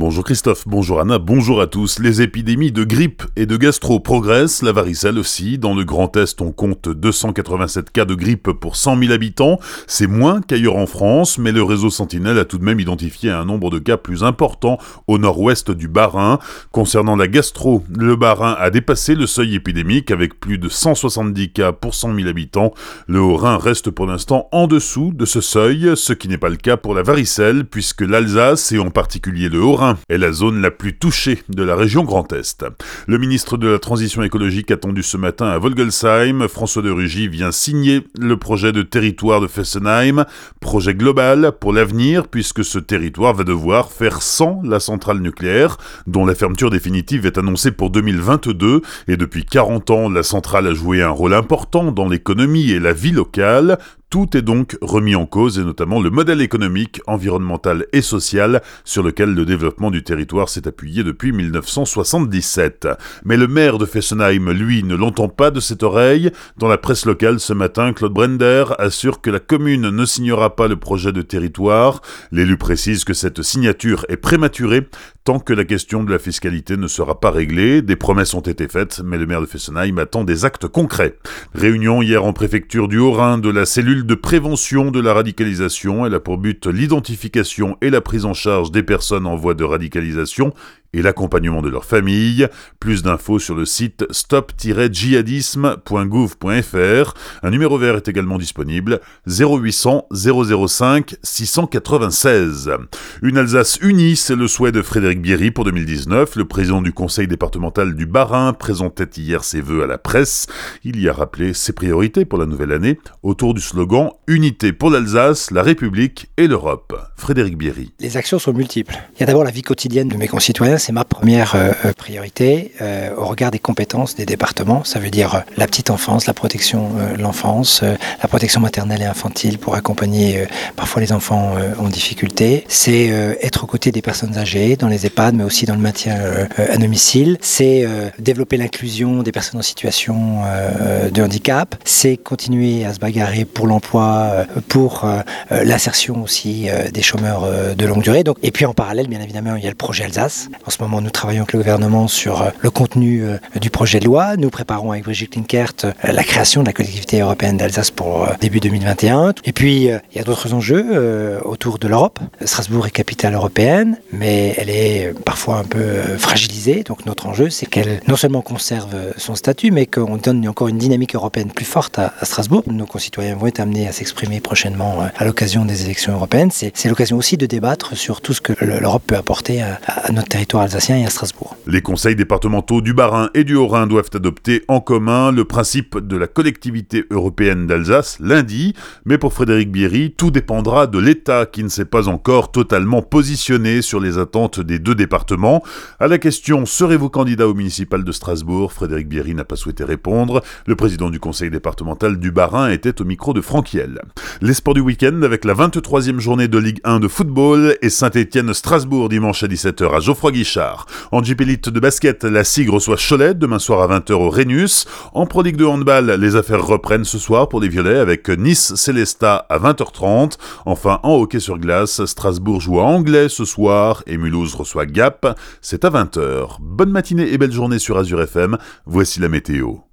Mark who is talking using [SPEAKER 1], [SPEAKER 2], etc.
[SPEAKER 1] Bonjour Christophe, bonjour Anna, bonjour à tous. Les épidémies de grippe et de gastro progressent, la varicelle aussi. Dans le Grand Est, on compte 287 cas de grippe pour 100 000 habitants. C'est moins qu'ailleurs en France, mais le réseau Sentinelle a tout de même identifié un nombre de cas plus important au nord-ouest du Bas-Rhin. Concernant la gastro, le Bas-Rhin a dépassé le seuil épidémique avec plus de 170 cas pour 100 000 habitants. Le Haut-Rhin reste pour l'instant en dessous de ce seuil, ce qui n'est pas le cas pour la varicelle, puisque l'Alsace et en particulier le Haut-Rhin est la zone la plus touchée de la région Grand Est. Le ministre de la Transition écologique attendu ce matin à Volgelsheim, François de Rugy, vient signer le projet de territoire de Fessenheim, projet global pour l'avenir puisque ce territoire va devoir faire sans la centrale nucléaire, dont la fermeture définitive est annoncée pour 2022 et depuis 40 ans, la centrale a joué un rôle important dans l'économie et la vie locale, tout est donc remis en cause et notamment le modèle économique, environnemental et social sur lequel le développement du territoire s'est appuyé depuis 1977. Mais le maire de Fessenheim, lui, ne l'entend pas de cette oreille. Dans la presse locale ce matin, Claude Brender assure que la commune ne signera pas le projet de territoire. L'élu précise que cette signature est prématurée tant que la question de la fiscalité ne sera pas réglée. Des promesses ont été faites, mais le maire de Fessenheim attend des actes concrets. Réunion hier en préfecture du Haut-Rhin de la cellule de prévention de la radicalisation. Elle a pour but l'identification et la prise en charge des personnes en voie de radicalisation et l'accompagnement de leur famille. Plus d'infos sur le site stop-djihadisme.gouv.fr. Un numéro vert est également disponible 0800 005 696. Une Alsace unie, c'est le souhait de Frédéric Bierry pour 2019. Le président du conseil départemental du Bas-Rhin présentait hier ses vœux à la presse. Il y a rappelé ses priorités pour la nouvelle année autour du slogan Unité pour l'Alsace, la République et l'Europe. Frédéric Bierry.
[SPEAKER 2] Les actions sont multiples. Il y a d'abord la vie quotidienne de mes concitoyens c'est ma première euh, euh, priorité euh, au regard des compétences des départements. Ça veut dire la petite enfance, la protection de l'enfance, la protection maternelle et infantile pour accompagner parfois les enfants en difficulté. C'est être aux côtés des personnes âgées dans les EHPAD, mais aussi dans le maintien à domicile. C'est développer l'inclusion des personnes en situation de handicap. C'est continuer à se bagarrer pour l'emploi, pour l'insertion aussi des chômeurs de longue durée. Et puis en parallèle, bien évidemment, il y a le projet Alsace. En ce moment, nous travaillons avec le gouvernement sur euh, le contenu euh, du projet de loi. Nous préparons avec Brigitte Linkert euh, la création de la collectivité européenne d'Alsace pour début 2021. Et puis, il y a d'autres enjeux autour de l'Europe. Strasbourg est capitale européenne, mais elle est parfois un peu fragilisée. Donc, notre enjeu, c'est qu'elle non seulement conserve son statut, mais qu'on donne encore une dynamique européenne plus forte à, Strasbourg. Nos concitoyens vont être amenés à s'exprimer prochainement à l'occasion des élections européennes. C'est l'occasion aussi de débattre sur tout ce que l'Europe peut apporter à notre territoire et à Strasbourg.
[SPEAKER 1] Les conseils départementaux du Bas-Rhin et du Haut-Rhin doivent adopter en commun le principe de la collectivité européenne d'Alsace lundi, mais pour Frédéric Bierry, tout dépendra de l'État qui ne s'est pas encore totalement positionné sur les attentes des deux départements. À la question serez-vous candidat au municipal de Strasbourg? Frédéric Bierry n'a pas souhaité répondre. Le président du conseil départemental du Bas-Rhin était au micro de Franquiel. Les sports du week-end avec la 23e journée de Ligue 1 de football et Saint-Étienne-Strasbourg dimanche à 17h à Geoffroy Guichard. En Elite de basket, la SIG reçoit Cholet demain soir à 20h au Rhenus. En Pro League de handball, les affaires reprennent ce soir pour les Violets avec Nice Célesta à 20h30. Enfin, en hockey sur glace, Strasbourg joue à Anglais ce soir et Mulhouse reçoit Gap. C'est à 20h. Bonne matinée et belle journée sur Azure FM. Voici la météo.